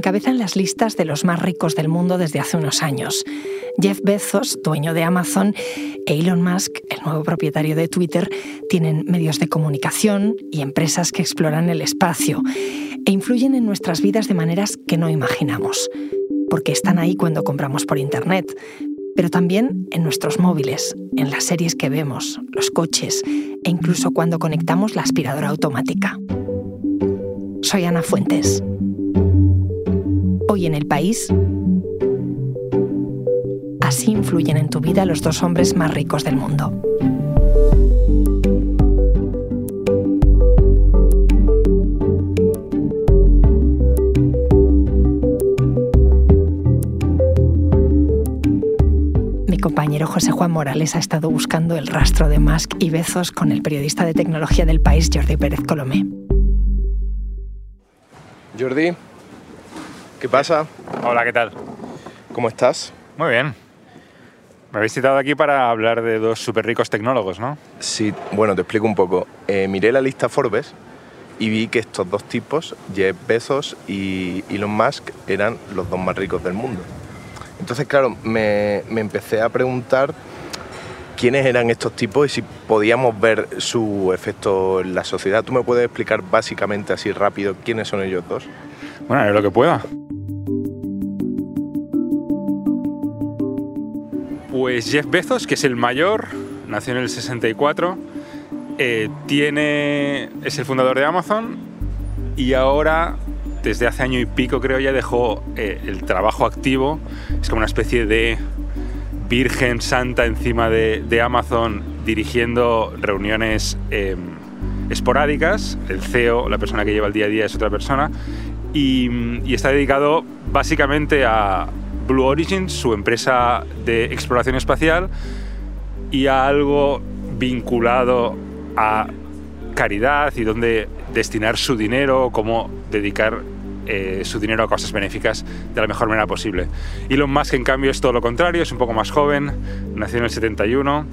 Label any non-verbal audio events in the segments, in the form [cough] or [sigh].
encabezan las listas de los más ricos del mundo desde hace unos años. Jeff Bezos, dueño de Amazon, e Elon Musk, el nuevo propietario de Twitter, tienen medios de comunicación y empresas que exploran el espacio e influyen en nuestras vidas de maneras que no imaginamos, porque están ahí cuando compramos por Internet, pero también en nuestros móviles, en las series que vemos, los coches e incluso cuando conectamos la aspiradora automática. Soy Ana Fuentes. Hoy en el país, así influyen en tu vida los dos hombres más ricos del mundo. Mi compañero José Juan Morales ha estado buscando el rastro de Musk y Bezos con el periodista de tecnología del país Jordi Pérez Colomé. Jordi, ¿qué pasa? Hola, ¿qué tal? ¿Cómo estás? Muy bien. Me habéis citado aquí para hablar de dos súper ricos tecnólogos, ¿no? Sí, bueno, te explico un poco. Eh, miré la lista Forbes y vi que estos dos tipos, Jeff Bezos y Elon Musk, eran los dos más ricos del mundo. Entonces, claro, me, me empecé a preguntar quiénes eran estos tipos y si podíamos ver su efecto en la sociedad. ¿Tú me puedes explicar básicamente así rápido quiénes son ellos dos? Bueno, haré lo que pueda. Pues Jeff Bezos, que es el mayor, nació en el 64, eh, tiene, es el fundador de Amazon y ahora, desde hace año y pico creo, ya dejó eh, el trabajo activo. Es como una especie de virgen santa encima de, Amazon dirigiendo reuniones eh, esporádicas. El CEO, la persona que lleva el día a día, es otra persona. Y, y está dedicado básicamente a Blue Origin, su empresa de exploración espacial, y a algo vinculado a caridad y dónde destinar su dinero, cómo dedicar eh, su dinero a cosas benéficas de la mejor manera posible. Elon Musk, en cambio, es todo lo contrario, es un poco más joven, nació en el 71,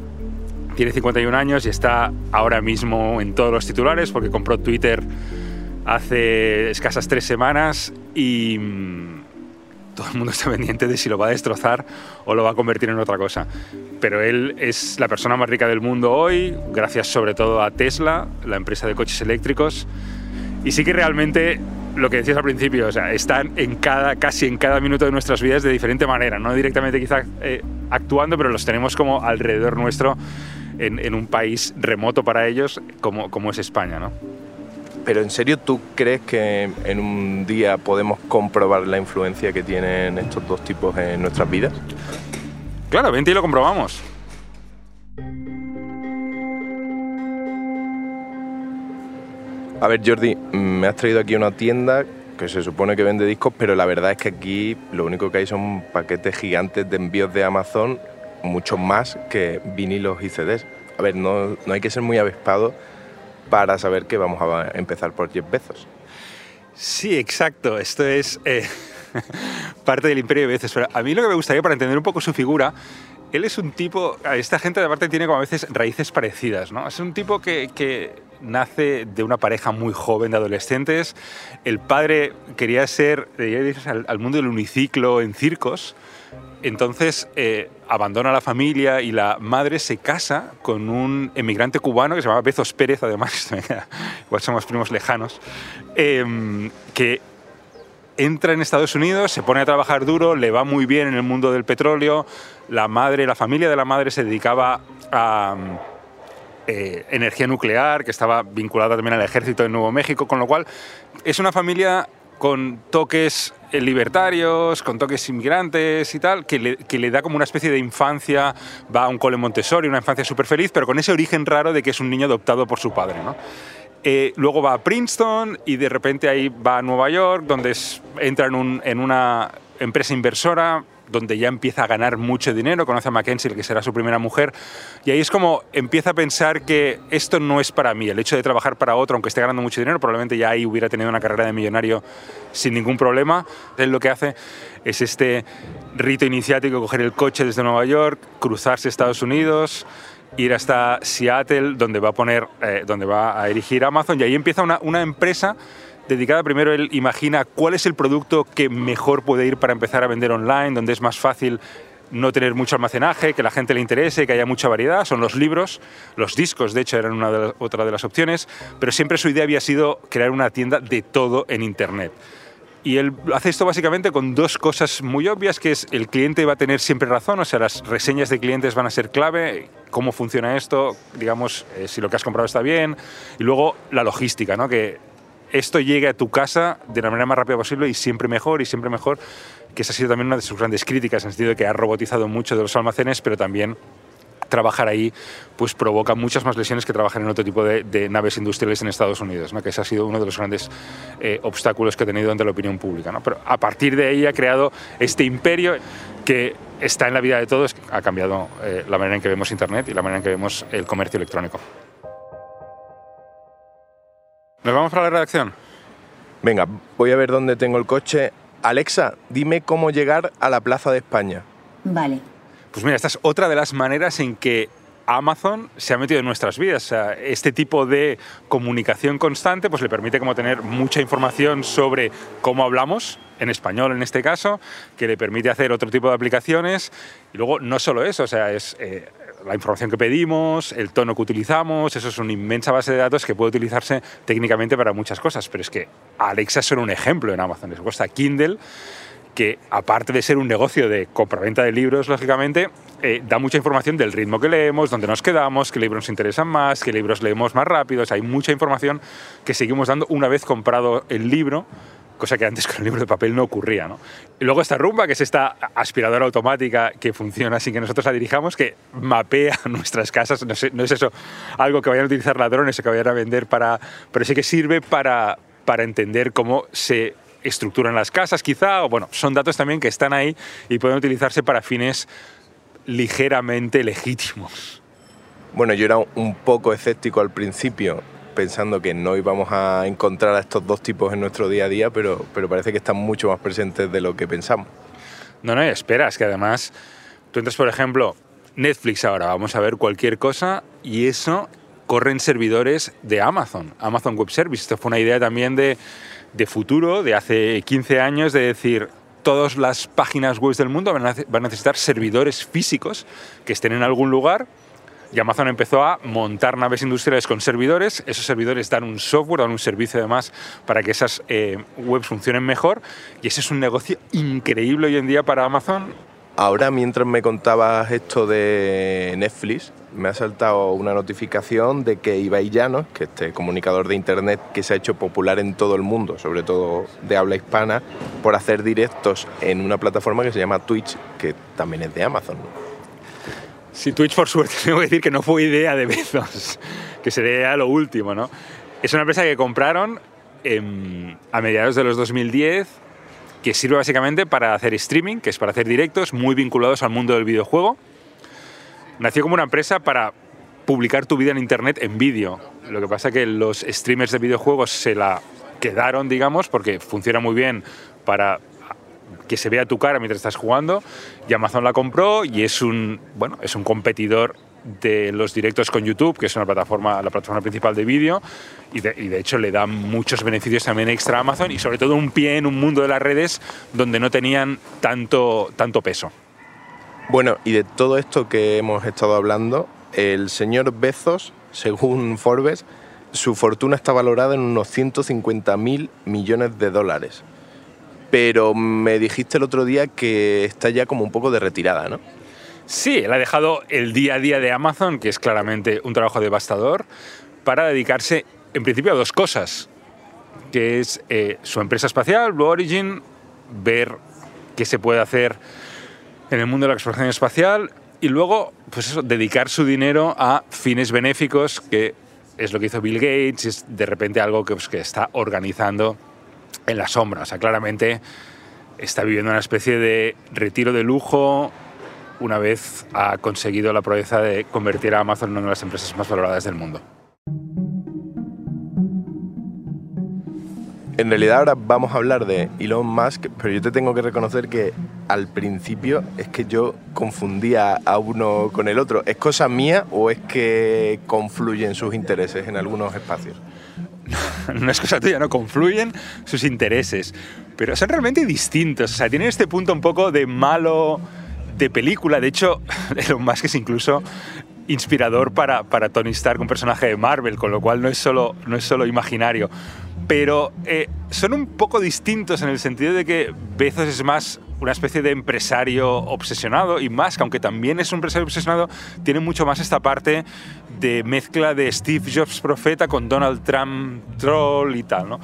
tiene 51 años y está ahora mismo en todos los titulares porque compró Twitter hace escasas tres semanas y mm, todo el mundo está pendiente de si lo va a destrozar o lo va a convertir en otra cosa. Pero él es la persona más rica del mundo hoy, gracias sobre todo a Tesla, la empresa de coches eléctricos. Y sí que realmente lo que decías al principio, o sea, están en cada, casi en cada minuto de nuestras vidas de diferente manera, no directamente quizá eh, actuando, pero los tenemos como alrededor nuestro en, en, un país remoto para ellos como, como es España, ¿no? Pero en serio, ¿tú crees que en un día podemos comprobar la influencia que tienen estos dos tipos en nuestras vidas? Claro, vente y lo comprobamos. A ver, Jordi, me has traído aquí una tienda que se supone que vende discos, pero la verdad es que aquí lo único que hay son paquetes gigantes de envíos de Amazon, mucho más que vinilos y CDs. A ver, no, no hay que ser muy avispado para saber que vamos a empezar por 10 Bezos. Sí, exacto. Esto es eh, [laughs] parte del imperio de Bezos. Pero a mí lo que me gustaría para entender un poco su figura él es un tipo, esta gente de parte tiene como a veces raíces parecidas, ¿no? Es un tipo que, nace de una pareja muy joven de adolescentes. El padre quería ser, al, al mundo del uniciclo en circos. Entonces eh, abandona la familia y la madre se casa con un emigrante cubano que se llama Bezos Pérez, además, [laughs] somos primos lejanos, eh, que entra en Estados Unidos, se pone a trabajar duro, le va muy bien en el mundo del petróleo, la madre, la familia de la madre se dedicaba a eh, energía nuclear, que estaba vinculada también al ejército de Nuevo México, con lo cual es una familia con toques eh, libertarios, con toques inmigrantes y tal, que le, da como una especie de infancia, va a un cole Montessori, una infancia súper feliz, pero con ese origen raro de que es un niño adoptado por su padre. ¿no? Eh, luego va a Princeton y de repente ahí va a Nueva York, donde entra en una empresa inversora donde ya empieza a ganar mucho dinero, conoce a Mackenzie, que será su primera mujer, y ahí es como empieza a pensar que esto no es para mí, el hecho de trabajar para otro, aunque esté ganando mucho dinero, probablemente ya ahí hubiera tenido una carrera de millonario sin ningún problema. Él lo que hace es este rito iniciático, coger el coche desde Nueva York, cruzarse Estados Unidos, ir hasta Seattle, donde va a poner, eh, donde va a erigir Amazon, y ahí empieza una, una empresa dedicada primero, él imagina cuál es el producto que mejor puede ir para empezar a vender online, donde es más fácil no tener mucho almacenaje, que la gente le interese, que haya mucha variedad, son los libros, los discos de hecho eran una de otra de las opciones, pero siempre su idea había sido crear una tienda de todo en Internet. Y él hace esto básicamente con dos cosas muy obvias, que es el cliente va a tener siempre razón, o sea, las reseñas de clientes van a ser clave, cómo funciona esto, digamos, eh, si lo que has comprado está bien, y luego la logística, ¿no? Esto llegue a tu casa de la manera más rápida posible y siempre mejor y siempre mejor, que esa ha sido también una de sus grandes críticas, en el sentido de que ha robotizado mucho de los almacenes, pero también trabajar ahí pues provoca muchas más lesiones que trabajar en otro tipo de, naves industriales en Estados Unidos, ¿no? que ese ha sido uno de los grandes eh, obstáculos que ha tenido ante la opinión pública. ¿no? Pero a partir de ahí ha creado este imperio que está en la vida de todos, ha cambiado eh, la manera en que vemos Internet y la manera en que vemos el comercio electrónico. ¿Nos vamos para la redacción? Venga, voy a ver dónde tengo el coche. Alexa, dime cómo llegar a la Plaza de España. Vale. Pues mira, esta es otra de las maneras en que Amazon se ha metido en nuestras vidas. este tipo de comunicación constante pues, le permite como tener mucha información sobre cómo hablamos, en español en este caso, que le permite hacer otro tipo de aplicaciones. Y luego no solo eso, o sea, es eh, la información que pedimos, el tono que utilizamos, eso es una inmensa base de datos que puede utilizarse técnicamente para muchas cosas. Pero es que Alexa es solo un ejemplo en Amazon. Les cuesta Kindle que aparte de ser un negocio de compraventa de libros, lógicamente, eh, da mucha información del ritmo que leemos, dónde nos quedamos, qué libros nos interesan más, qué libros leemos más rápido. hay mucha información que seguimos dando una vez comprado el libro, cosa que antes con el libro de papel no ocurría. ¿no? Y luego esta rumba, que es esta aspiradora automática que funciona sin que nosotros la dirijamos, que mapea [laughs] nuestras casas. No, no es eso algo que vayan a utilizar ladrones o que vayan a vender para... Pero sí que sirve para, para entender cómo se estructuran las casas quizá, bueno, son datos también que están ahí y pueden utilizarse para fines ligeramente legítimos. Bueno, yo era un poco escéptico al principio, pensando que no íbamos a encontrar a estos dos tipos en nuestro día a día, pero, pero parece que están mucho más presentes de lo que pensamos. No, no, esperas que además tú entras, por ejemplo, Netflix ahora, vamos a ver cualquier cosa y eso corre en servidores de Amazon, Amazon Web Service. Esto fue una idea también de de futuro, de hace 15 años, de decir, todas las páginas web del mundo van a necesitar servidores físicos que estén en algún lugar. Y Amazon empezó a montar naves industriales con servidores. Esos servidores dan un software, dan un servicio además para que esas eh, webs funcionen mejor. Y ese es un negocio increíble hoy en día para Amazon. Ahora, mientras me contabas esto de Netflix, me ha saltado una notificación de que Ibai Llanos, que este comunicador de internet que se ha hecho popular en todo el mundo, sobre todo de habla hispana, por hacer directos en una plataforma que se llama Twitch, que también es de Amazon. Sí, Twitch por suerte, [laughs] tengo que decir que no fue idea de Bezos, que sería lo último, ¿no? Es una empresa que compraron a mediados de los 2010 que sirve básicamente para hacer streaming, que es para hacer directos muy vinculados al mundo del videojuego. Nació como una empresa para publicar tu vida en Internet en vídeo. Lo que pasa es que los streamers de videojuegos se la quedaron, digamos, porque funciona muy bien para que se vea tu cara mientras estás jugando y Amazon la compró y es un, bueno, es un competidor de los directos con YouTube, que es una plataforma, la plataforma principal de vídeo, y de, hecho le da muchos beneficios también extra a Amazon y sobre todo un pie en un mundo de las redes donde no tenían tanto, tanto peso. Bueno, y de todo esto que hemos estado hablando, el señor Bezos, según Forbes, su fortuna está valorada en unos 150 mil millones de dólares. Pero me dijiste el otro día que está ya como un poco de retirada, ¿no? Sí, él ha dejado el día a día de Amazon, que es claramente un trabajo devastador, para dedicarse en principio a dos cosas, que es eh, su empresa espacial, Blue Origin, ver qué se puede hacer en el mundo de la exploración espacial y luego, pues eso, dedicar su dinero a fines benéficos, que es lo que hizo Bill Gates, es de repente algo que, pues, que está organizando en la sombra. O sea, claramente está viviendo una especie de retiro de lujo, una vez ha conseguido la proeza de convertir a Amazon en una de las empresas más valoradas del mundo. En realidad ahora vamos a hablar de Elon Musk, pero yo te tengo que reconocer que al principio es que yo confundía a uno con el otro. ¿Es cosa mía o es que confluyen sus intereses en algunos espacios? [laughs] no es cosa tuya, no confluyen sus intereses, pero son realmente distintos. O sea, tienen este punto un poco de malo de película. De hecho, [laughs] Elon Musk es incluso inspirador para, para Tony Stark, un personaje de Marvel, con lo cual no es solo, no es solo imaginario. Pero eh, son un poco distintos en el sentido de que Bezos es más una especie de empresario obsesionado y más, que aunque también es un empresario obsesionado, tiene mucho más esta parte de mezcla de Steve Jobs profeta con Donald Trump troll y tal, ¿no?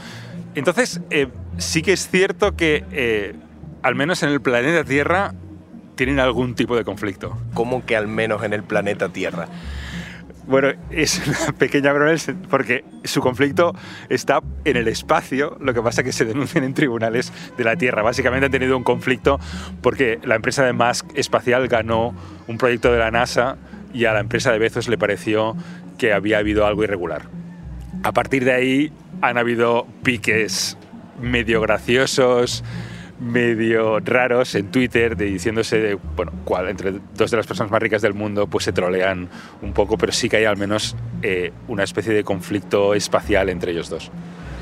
Entonces, eh, sí que es cierto que, eh, al menos en el planeta Tierra, tienen algún tipo de conflicto. ¿Cómo que al menos en el planeta Tierra? Bueno, es una [laughs] pequeña broma porque su conflicto está en el espacio, lo que pasa que se denuncian en tribunales de la Tierra. Básicamente han tenido un conflicto porque la empresa de Musk Espacial ganó un proyecto de la NASA y a la empresa de Bezos le pareció que había habido algo irregular. A partir de ahí han habido piques medio graciosos, medio raros en Twitter diciéndose de, bueno, cuál, entre dos de las personas más ricas del mundo pues se trolean un poco, pero sí que hay al menos eh, una especie de conflicto espacial entre ellos dos.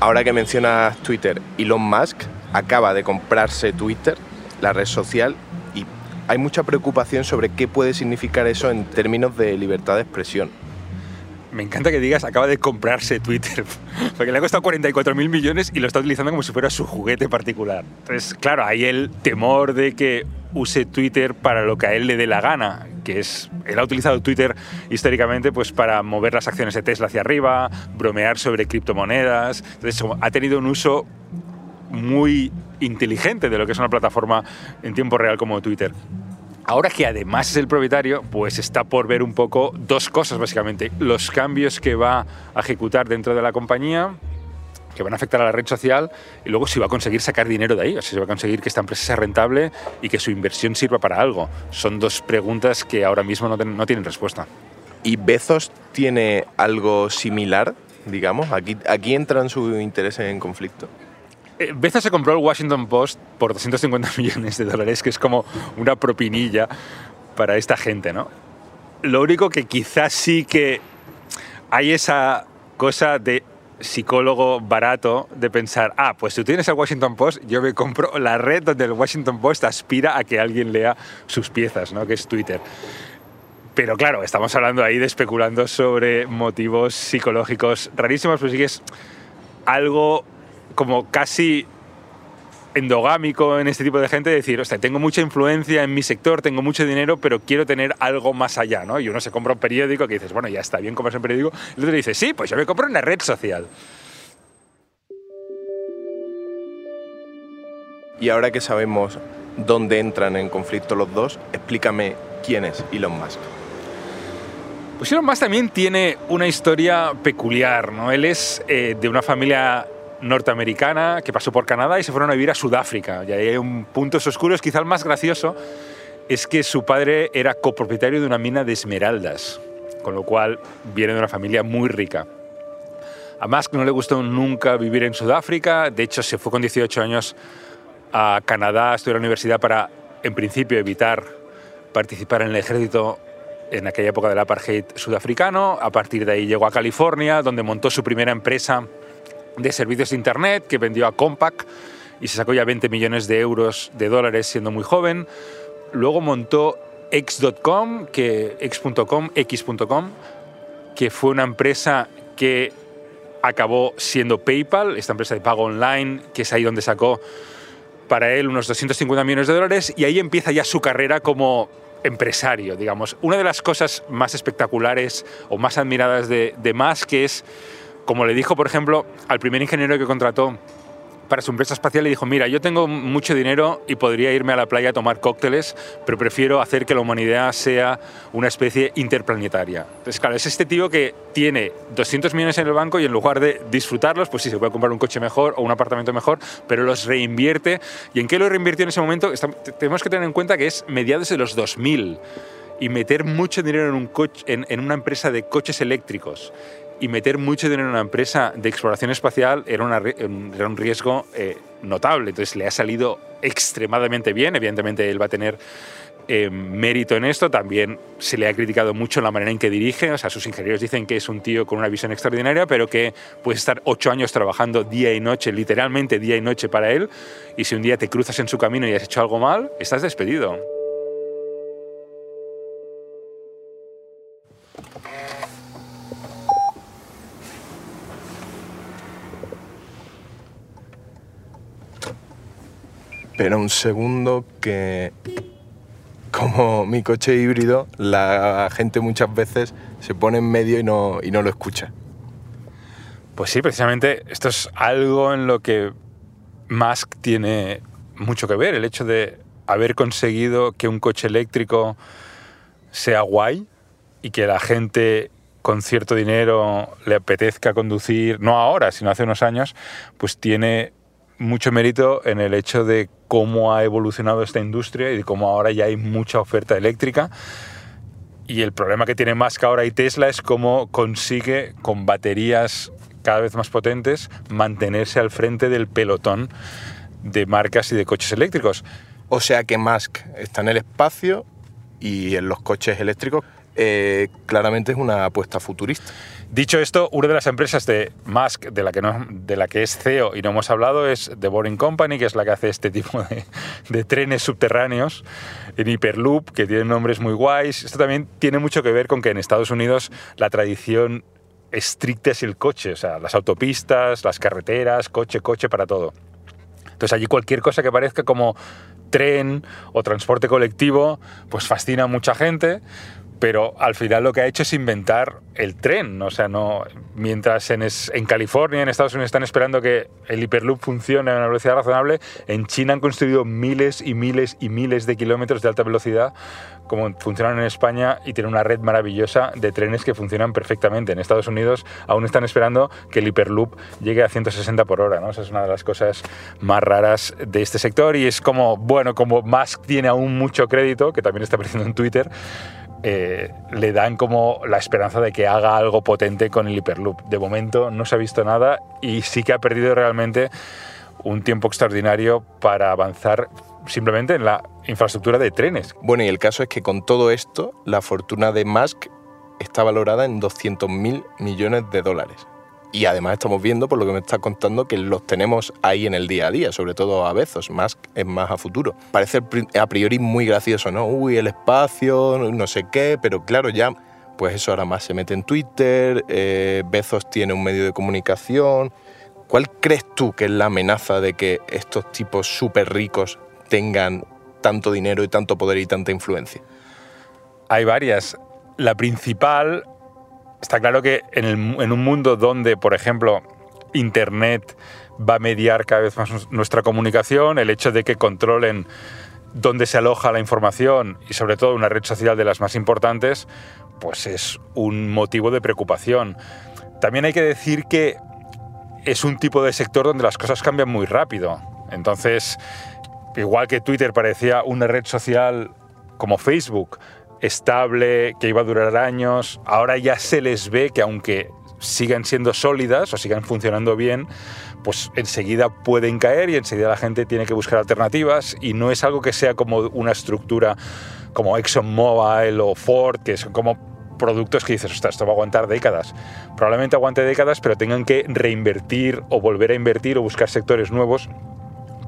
Ahora que mencionas Twitter, Elon Musk acaba de comprarse Twitter, la red social, y hay mucha preocupación sobre qué puede significar eso en términos de libertad de expresión me encanta que digas acaba de comprarse Twitter, [laughs] porque le ha costado 44 mil millones y lo está utilizando como si fuera su juguete particular. Entonces, claro, hay el temor de que use Twitter para lo que a él le dé la gana, que es, él ha utilizado Twitter históricamente pues para mover las acciones de Tesla hacia arriba, bromear sobre criptomonedas, entonces ha tenido un uso muy inteligente de lo que es una plataforma en tiempo real como Twitter. Ahora que además es el propietario, pues está por ver un poco dos cosas básicamente. Los cambios que va a ejecutar dentro de la compañía, que van a afectar a la red social, y luego si va a conseguir sacar dinero de ahí, o sea, si va a conseguir que esta empresa sea rentable y que su inversión sirva para algo. Son dos preguntas que ahora mismo no, tienen respuesta. ¿Y Bezos tiene algo similar, digamos? Aquí, aquí entran su interés en conflicto. Eh, Bezos se compró el Washington Post por 250 [laughs] millones de dólares, que es como una propinilla para esta gente, ¿no? Lo único que quizás sí que hay esa cosa de psicólogo barato de pensar, ah, pues tú tienes el Washington Post, yo me compro la red donde el Washington Post aspira a que alguien lea sus piezas, ¿no? que es Twitter. Pero claro, estamos hablando ahí de especulando sobre motivos psicológicos rarísimos, pues sí que es algo como casi endogámico en este tipo de gente, decir, o sea, tengo mucha influencia en mi sector, tengo mucho dinero, pero quiero tener algo más allá, ¿no? Y uno se compra un periódico que dices, bueno, ya está bien comprarse un periódico, y el otro dice, sí, pues yo me compro una red social. Y ahora que sabemos dónde entran en conflicto los dos, explícame quién es Elon Musk. Pues Elon Musk también tiene una historia peculiar, ¿no? Él es eh, de una familia norteamericana que pasó por Canadá y se fueron a vivir a Sudáfrica. Y ahí hay un puntos oscuros, quizá el más gracioso, es que su padre era copropietario de una mina de esmeraldas, con lo cual viene de una familia muy rica. A Musk no le gustó nunca vivir en Sudáfrica, de hecho se fue con 18 años a Canadá a estudiar a la universidad para, en principio, evitar participar en el ejército en aquella época del apartheid sudafricano. A partir de ahí llegó a California, donde montó su primera empresa de servicios de Internet que vendió a Compaq y se sacó ya 20 millones de euros de dólares siendo muy joven. Luego montó X.com, que X.com, X.com, que fue una empresa que acabó siendo PayPal, esta empresa de pago online, que es ahí donde sacó para él unos 250 millones de dólares y ahí empieza ya su carrera como empresario, digamos. Una de las cosas más espectaculares o más admiradas de, de Musk es como le dijo, por ejemplo, al primer ingeniero que contrató para su empresa espacial, le dijo, mira, yo tengo mucho dinero y podría irme a la playa a tomar cócteles, pero prefiero hacer que la humanidad sea una especie interplanetaria. Entonces, claro, es este tío que tiene 200 millones en el banco y en lugar de disfrutarlos, pues sí, se puede comprar un coche mejor o un apartamento mejor, pero los reinvierte. ¿Y en qué lo reinvirtió en ese momento? tenemos que tener en cuenta que es mediados de los 2000 y meter mucho dinero en, una empresa de coches eléctricos y meter mucho dinero en una empresa de exploración espacial era, un riesgo eh, notable. Entonces le ha salido extremadamente bien. Evidentemente él va a tener eh, mérito en esto, también se le ha criticado mucho la manera en que dirige, o sea, sus ingenieros dicen que es un tío con una visión extraordinaria, pero que puede estar ocho años trabajando día y noche, literalmente día y noche para él, y si un día te cruzas en su camino y has hecho algo mal, estás despedido. Espera un segundo que como mi coche híbrido, la gente muchas veces se pone en medio y no, y no lo escucha. Pues sí, precisamente esto es algo en lo que Musk tiene mucho que ver, el hecho de haber conseguido que un coche eléctrico sea guay y que la gente con cierto dinero le apetezca conducir, no ahora, sino hace unos años, pues tiene mucho mérito en el hecho de cómo ha evolucionado esta industria y de cómo ahora ya hay mucha oferta eléctrica. Y el problema que tiene Musk ahora y Tesla es cómo consigue, con baterías cada vez más potentes, mantenerse al frente del pelotón de marcas y de coches eléctricos. O sea que Musk está en el espacio y en los coches eléctricos eh, claramente es una apuesta futurista. Dicho esto, una de las empresas de Musk de la que, no, de la que es CEO y no hemos hablado es The Boring Company, que es la que hace este tipo de, de trenes subterráneos en Hyperloop, que tienen nombres muy guays. Esto también tiene mucho que ver con que en Estados Unidos la tradición estricta es el coche, o sea, las autopistas, las carreteras, coche, coche para todo. Entonces allí cualquier cosa que parezca como tren o transporte colectivo, pues fascina a mucha gente, pero al final lo que ha hecho es inventar el tren. O sea, no, mientras en, en, California, en Estados Unidos, están esperando que el Hyperloop funcione a una velocidad razonable, en China han construido miles y miles y miles de kilómetros de alta velocidad, como funcionan en España, y tienen una red maravillosa de trenes que funcionan perfectamente. En Estados Unidos aún están esperando que el Hyperloop llegue a 160 por hora. ¿no? Esa es una de las cosas más raras de este sector y es como, bueno, como Musk tiene aún mucho crédito, que también está apareciendo en Twitter, eh, le dan como la esperanza de que haga algo potente con el Hyperloop. De momento no se ha visto nada y sí que ha perdido realmente un tiempo extraordinario para avanzar simplemente en la infraestructura de trenes. Bueno, y el caso es que con todo esto, la fortuna de Musk está valorada en 200.000 millones de dólares. Y además estamos viendo, por lo que me estás contando, que los tenemos ahí en el día a día, sobre todo a veces, más es más a futuro. Parece a priori muy gracioso, ¿no? Uy, el espacio, no sé qué, pero claro, ya, pues eso ahora más se mete en Twitter, eh, Bezos tiene un medio de comunicación. ¿Cuál crees tú que es la amenaza de que estos tipos súper ricos tengan tanto dinero y tanto poder y tanta influencia? Hay varias. La principal Está claro que en, un mundo donde, por ejemplo, Internet va a mediar cada vez más nuestra comunicación, el hecho de que controlen dónde se aloja la información y sobre todo una red social de las más importantes, pues es un motivo de preocupación. También hay que decir que es un tipo de sector donde las cosas cambian muy rápido. Entonces, igual que Twitter parecía una red social como Facebook, estable, que iba a durar años. Ahora ya se les ve que aunque sigan siendo sólidas o sigan funcionando bien, pues enseguida pueden caer y enseguida la gente tiene que buscar alternativas y no es algo que sea como una estructura como ExxonMobil o Ford, que son como productos que dices, ostras, esto va a aguantar décadas. Probablemente aguante décadas, pero tengan que reinvertir o volver a invertir o buscar sectores nuevos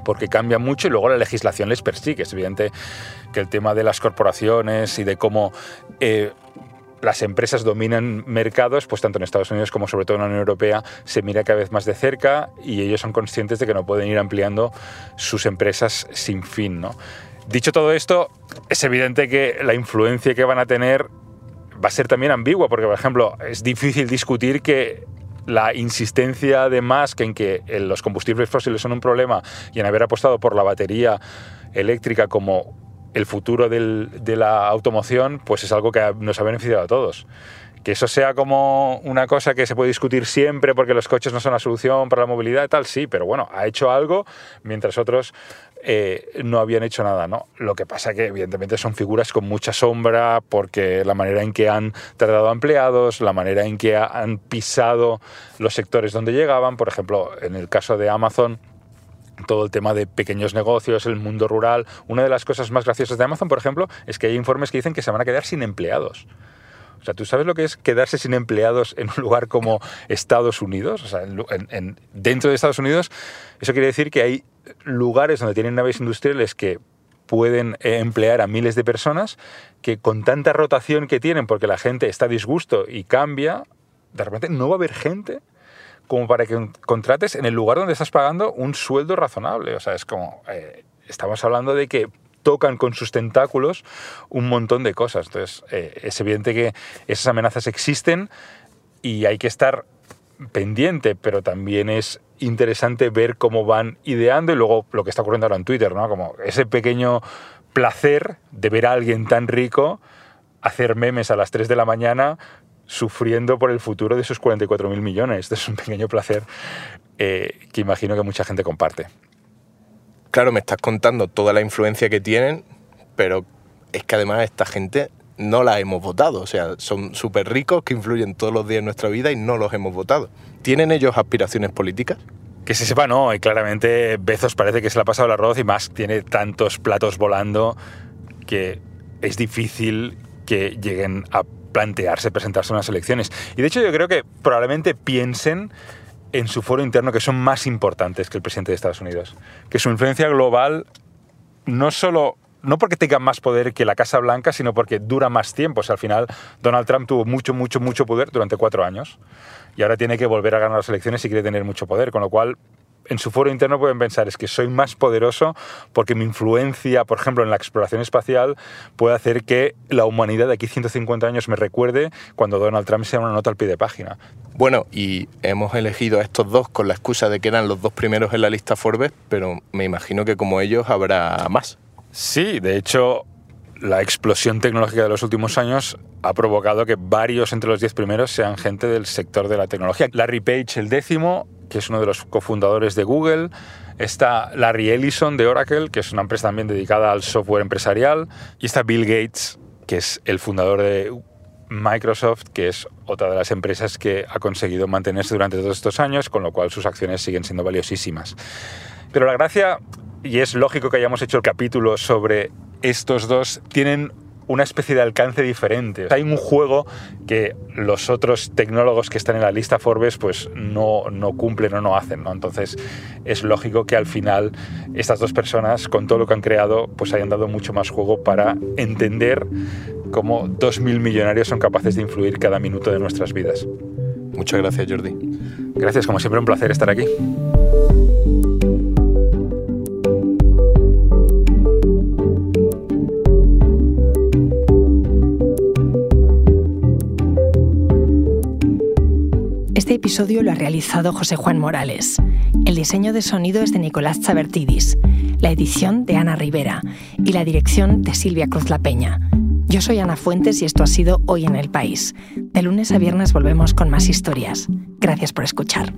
porque cambia mucho y luego la legislación les persigue. Es evidente que el tema de las corporaciones y de cómo eh, las empresas dominan mercados, pues tanto en Estados Unidos como sobre todo en la Unión Europea, se mira cada vez más de cerca y ellos son conscientes de que no pueden ir ampliando sus empresas sin fin. ¿no? Dicho todo esto, es evidente que la influencia que van a tener va a ser también ambigua, porque por ejemplo es difícil discutir que la insistencia de Musk en que los combustibles fósiles son un problema y en haber apostado por la batería eléctrica como el futuro de la automoción, pues es algo que nos ha beneficiado a todos. Que eso sea como una cosa que se puede discutir siempre porque los coches no son la solución para la movilidad y tal, sí, pero bueno, ha hecho algo mientras otros eh, no habían hecho nada, ¿no? Lo que pasa que evidentemente son figuras con mucha sombra porque la manera en que han tratado a empleados, la manera en que han pisado los sectores donde llegaban, por ejemplo, en el caso de Amazon, todo el tema de pequeños negocios, el mundo rural. Una de las cosas más graciosas de Amazon, por ejemplo, es que hay informes que dicen que se van a quedar sin empleados. O sea, ¿tú sabes lo que es quedarse sin empleados en un lugar como Estados Unidos? O sea, dentro de Estados Unidos, eso quiere decir que hay lugares donde tienen naves industriales que pueden eh, emplear a miles de personas que con tanta rotación que tienen, porque la gente está a disgusto y cambia, de repente no va a haber gente como para que contrates en el lugar donde estás pagando un sueldo razonable. O sea, es como, eh, estamos hablando de que tocan con sus tentáculos un montón de cosas. Entonces, eh, es evidente que esas amenazas existen y hay que estar pendiente, pero también es interesante ver cómo van ideando y luego lo que está ocurriendo ahora en Twitter, ¿no? Como ese pequeño placer de ver a alguien tan rico hacer memes a las 3 de la mañana sufriendo por el futuro de esos 44.000 millones. Este es un pequeño placer eh, que imagino que mucha gente comparte. Claro, me estás contando toda la influencia que tienen, pero es que además esta gente no la hemos votado. O sea, son súper ricos que influyen todos los días en nuestra vida y no los hemos votado. ¿Tienen ellos aspiraciones políticas? Que se sepa, no. Y claramente Bezos parece que se le ha pasado el arroz y más tiene tantos platos volando que es difícil que lleguen a plantearse presentarse en unas elecciones. Y de hecho yo creo que probablemente piensen en su foro interno que son más importantes que el presidente de Estados Unidos. Que su influencia global no solo no porque tenga más poder que la Casa Blanca, sino porque dura más tiempo. O sea, al final Donald Trump tuvo mucho, mucho, mucho poder durante cuatro años y ahora tiene que volver a ganar las elecciones y quiere tener mucho poder, con lo cual en su foro interno pueden pensar es que soy más poderoso porque mi influencia, por ejemplo, en la exploración espacial puede hacer que la humanidad de aquí 150 años me recuerde cuando Donald Trump sea una nota al pie de página. Bueno, y hemos elegido a estos dos con la excusa de que eran los dos primeros en la lista Forbes, pero me imagino que como ellos habrá más. Sí, de hecho, la explosión tecnológica de los últimos años ha provocado que varios entre los diez primeros sean gente del sector de la tecnología. Larry Page, el décimo, que es uno de los cofundadores de Google. Está Larry Ellison de Oracle, que es una empresa también dedicada al software empresarial. Y está Bill Gates, que es el fundador de Microsoft, que es otra de las empresas que ha conseguido mantenerse durante todos estos años, con lo cual sus acciones siguen siendo valiosísimas. Pero la gracia, y es lógico que hayamos hecho el capítulo sobre estos dos, tienen una especie de alcance diferente. Hay un juego que los otros tecnólogos que están en la lista Forbes pues no, no cumplen o no hacen. ¿no? Entonces es lógico que al final estas dos personas, con todo lo que han creado, pues hayan dado mucho más juego para entender cómo dos mil millonarios son capaces de influir cada minuto de nuestras vidas. Muchas gracias, Jordi. Gracias, como siempre, un placer estar aquí. Episodio lo ha realizado José Juan Morales. El diseño de sonido es de Nicolás Chabertidis, la edición de Ana Rivera y la dirección de Silvia Cruz La Peña. Yo soy Ana Fuentes y esto ha sido Hoy en el País. De lunes a viernes volvemos con más historias. Gracias por escuchar.